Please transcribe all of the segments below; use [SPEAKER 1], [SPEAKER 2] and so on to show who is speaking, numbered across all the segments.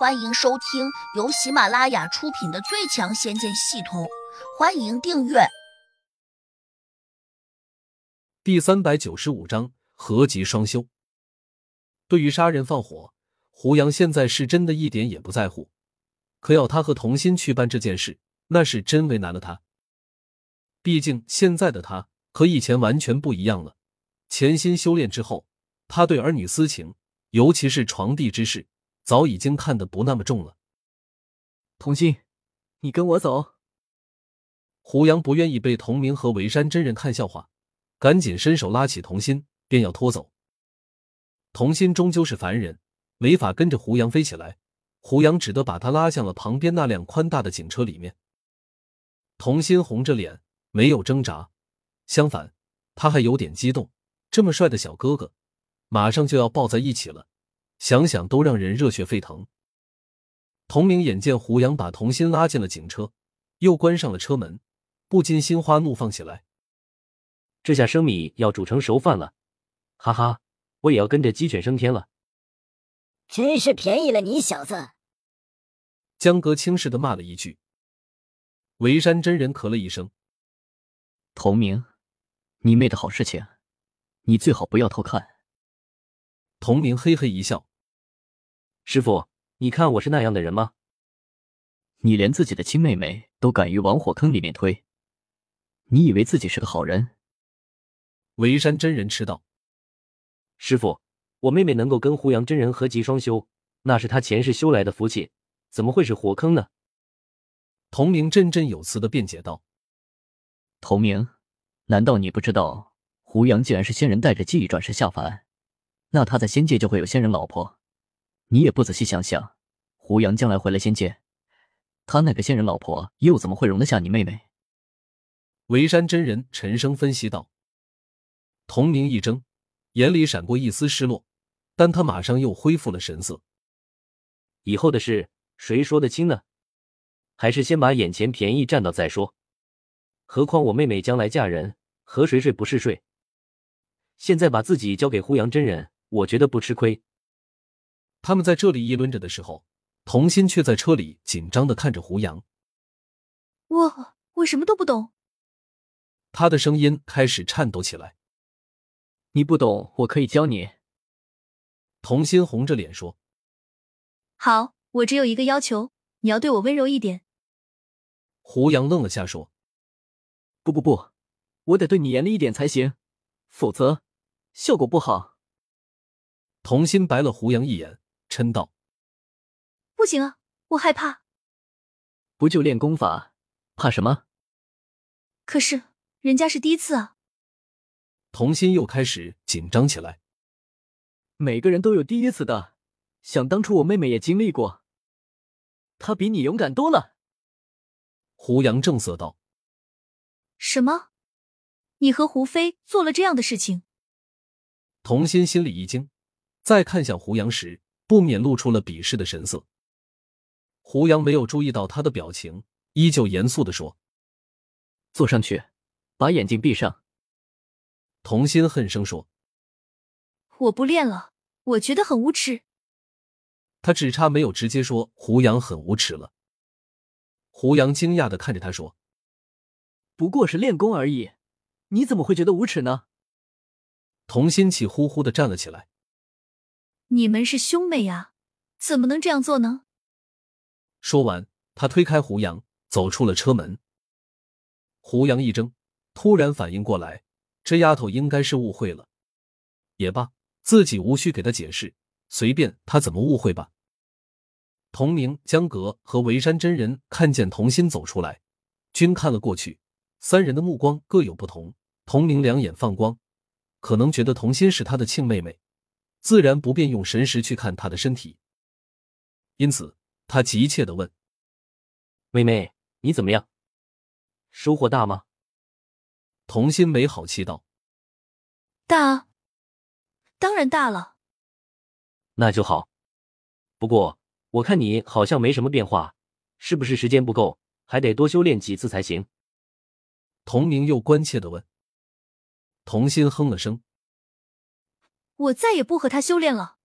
[SPEAKER 1] 欢迎收听由喜马拉雅出品的《最强仙剑系统》，欢迎订阅。
[SPEAKER 2] 第三百九十五章合集双修。对于杀人放火，胡杨现在是真的一点也不在乎。可要他和童心去办这件事，那是真为难了他。毕竟现在的他和以前完全不一样了。潜心修炼之后，他对儿女私情，尤其是床笫之事。早已经看得不那么重了。
[SPEAKER 3] 童心，你跟我走。
[SPEAKER 2] 胡杨不愿意被童明和维山真人看笑话，赶紧伸手拉起童心，便要拖走。童心终究是凡人，没法跟着胡杨飞起来，胡杨只得把他拉向了旁边那辆宽大的警车里面。童心红着脸，没有挣扎，相反，他还有点激动。这么帅的小哥哥，马上就要抱在一起了。想想都让人热血沸腾。童明眼见胡杨把童心拉进了警车，又关上了车门，不禁心花怒放起来。
[SPEAKER 4] 这下生米要煮成熟饭了，哈哈，我也要跟着鸡犬升天了。
[SPEAKER 5] 真是便宜了你小子！
[SPEAKER 2] 江哥轻视的骂了一句。维山真人咳了一声：“
[SPEAKER 3] 童明，你妹的好事情，你最好不要偷看。”
[SPEAKER 2] 童明嘿嘿一笑。
[SPEAKER 4] 师傅，你看我是那样的人吗？
[SPEAKER 3] 你连自己的亲妹妹都敢于往火坑里面推，你以为自己是个好人？
[SPEAKER 2] 维山真人吃道：“
[SPEAKER 4] 师傅，我妹妹能够跟胡杨真人合集双修，那是她前世修来的福气，怎么会是火坑呢？”
[SPEAKER 2] 童明振振有词的辩解道：“
[SPEAKER 3] 童明，难道你不知道胡杨既然是仙人带着记忆转世下凡，那他在仙界就会有仙人老婆？”你也不仔细想想，胡杨将来回了仙界，他那个仙人老婆又怎么会容得下你妹妹？
[SPEAKER 2] 围山真人沉声分析道。童明一怔，眼里闪过一丝失落，但他马上又恢复了神色。
[SPEAKER 4] 以后的事谁说得清呢？还是先把眼前便宜占到再说。何况我妹妹将来嫁人，和谁睡不是睡？现在把自己交给胡杨真人，我觉得不吃亏。
[SPEAKER 2] 他们在这里议论着的时候，童心却在车里紧张的看着胡杨。
[SPEAKER 6] 我我什么都不懂。
[SPEAKER 2] 他的声音开始颤抖起来。
[SPEAKER 3] 你不懂，我可以教你。
[SPEAKER 2] 童心红着脸说：“
[SPEAKER 6] 好，我只有一个要求，你要对我温柔一点。”
[SPEAKER 2] 胡杨愣了下，说：“
[SPEAKER 3] 不不不，我得对你严厉一点才行，否则效果不好。”
[SPEAKER 2] 童心白了胡杨一眼，嗔道：“
[SPEAKER 6] 不行啊，我害怕。
[SPEAKER 3] 不就练功法，怕什么？
[SPEAKER 6] 可是人家是第一次啊。”
[SPEAKER 2] 童心又开始紧张起来。
[SPEAKER 3] 每个人都有第一次的，想当初我妹妹也经历过，她比你勇敢多了。
[SPEAKER 2] 胡杨正色道：“
[SPEAKER 6] 什么？你和胡飞做了这样的事情？”
[SPEAKER 2] 童心心里一惊。再看向胡杨时，不免露出了鄙视的神色。胡杨没有注意到他的表情，依旧严肃的说：“
[SPEAKER 3] 坐上去，把眼睛闭上。”
[SPEAKER 2] 童心恨声说：“
[SPEAKER 6] 我不练了，我觉得很无耻。”
[SPEAKER 2] 他只差没有直接说胡杨很无耻了。胡杨惊讶的看着他说：“
[SPEAKER 3] 不过是练功而已，你怎么会觉得无耻呢？”
[SPEAKER 2] 童心气呼呼的站了起来。
[SPEAKER 6] 你们是兄妹呀，怎么能这样做呢？
[SPEAKER 2] 说完，他推开胡杨，走出了车门。胡杨一怔，突然反应过来，这丫头应该是误会了。也罢，自己无需给他解释，随便他怎么误会吧。童明、江阁和维山真人看见童心走出来，均看了过去。三人的目光各有不同。童明两眼放光，可能觉得童心是他的亲妹妹。自然不便用神识去看他的身体，因此他急切的问：“
[SPEAKER 4] 妹妹，你怎么样？收获大吗？”
[SPEAKER 2] 童心没好气道：“
[SPEAKER 6] 大，当然大了。”
[SPEAKER 4] 那就好。不过我看你好像没什么变化，是不是时间不够，还得多修炼几次才行？
[SPEAKER 2] 童明又关切的问。童心哼了声。
[SPEAKER 6] 我再也不和他修炼了。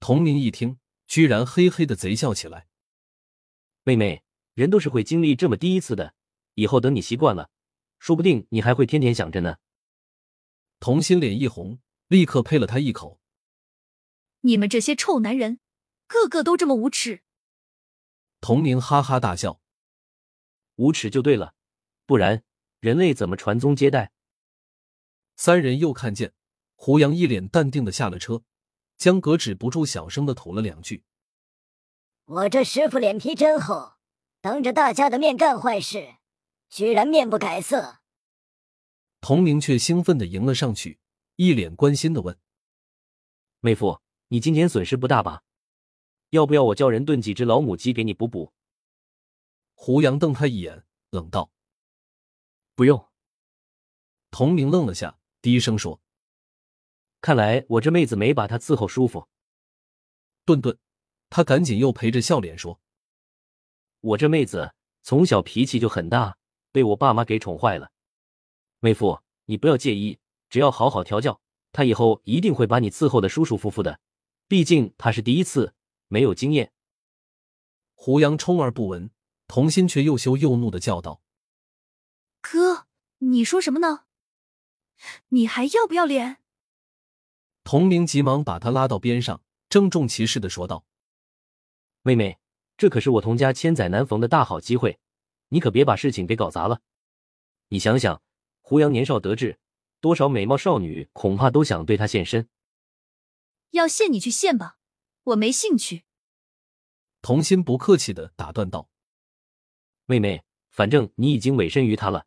[SPEAKER 2] 童明一听，居然嘿嘿的贼笑起来。
[SPEAKER 4] 妹妹，人都是会经历这么第一次的，以后等你习惯了，说不定你还会天天想着呢。
[SPEAKER 2] 童心脸一红，立刻呸了他一口。
[SPEAKER 6] 你们这些臭男人，个个都这么无耻！
[SPEAKER 2] 童明哈哈大笑，
[SPEAKER 4] 无耻就对了，不然人类怎么传宗接代？
[SPEAKER 2] 三人又看见胡杨一脸淡定的下了车，江格止不住小声的吐了两句：“
[SPEAKER 5] 我这师傅脸皮真厚，当着大家的面干坏事，居然面不改色。”
[SPEAKER 2] 童明却兴奋的迎了上去，一脸关心的问：“
[SPEAKER 4] 妹夫，你今天损失不大吧？要不要我叫人炖几只老母鸡给你补补？”
[SPEAKER 2] 胡杨瞪他一眼，冷道：“
[SPEAKER 3] 不用。”
[SPEAKER 2] 童明愣了下。低声说：“
[SPEAKER 4] 看来我这妹子没把他伺候舒服。”
[SPEAKER 2] 顿顿，他赶紧又陪着笑脸说：“
[SPEAKER 4] 我这妹子从小脾气就很大，被我爸妈给宠坏了。妹夫，你不要介意，只要好好调教，她以后一定会把你伺候的舒舒服服的。毕竟她是第一次，没有经验。”
[SPEAKER 2] 胡杨充耳不闻，童心却又羞又怒的叫道：“
[SPEAKER 6] 哥，你说什么呢？”你还要不要脸？
[SPEAKER 2] 童明急忙把他拉到边上，郑重其事的说道：“
[SPEAKER 4] 妹妹，这可是我童家千载难逢的大好机会，你可别把事情给搞砸了。你想想，胡杨年少得志，多少美貌少女恐怕都想对他献身。
[SPEAKER 6] 要献你去献吧，我没兴趣。”
[SPEAKER 2] 童心不客气的打断道：“
[SPEAKER 4] 妹妹，反正你已经委身于他了，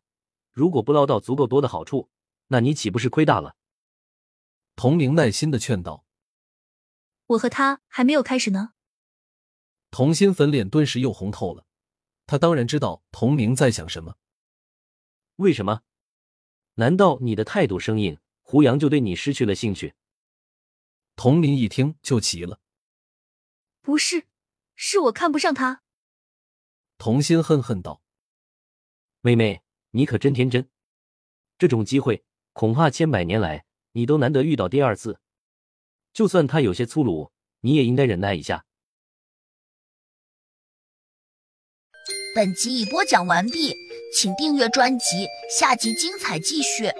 [SPEAKER 4] 如果不捞到足够多的好处。”那你岂不是亏大了？
[SPEAKER 2] 童明耐心的劝道：“
[SPEAKER 6] 我和他还没有开始呢。”
[SPEAKER 2] 童心粉脸顿时又红透了。他当然知道童明在想什么。
[SPEAKER 4] 为什么？难道你的态度生硬，胡杨就对你失去了兴趣？
[SPEAKER 2] 童林一听就急了：“
[SPEAKER 6] 不是，是我看不上他。”
[SPEAKER 2] 童心恨恨道：“
[SPEAKER 4] 妹妹，你可真天真，这种机会。”恐怕千百年来你都难得遇到第二次，就算他有些粗鲁，你也应该忍耐一下。
[SPEAKER 1] 本集已播讲完毕，请订阅专辑，下集精彩继续。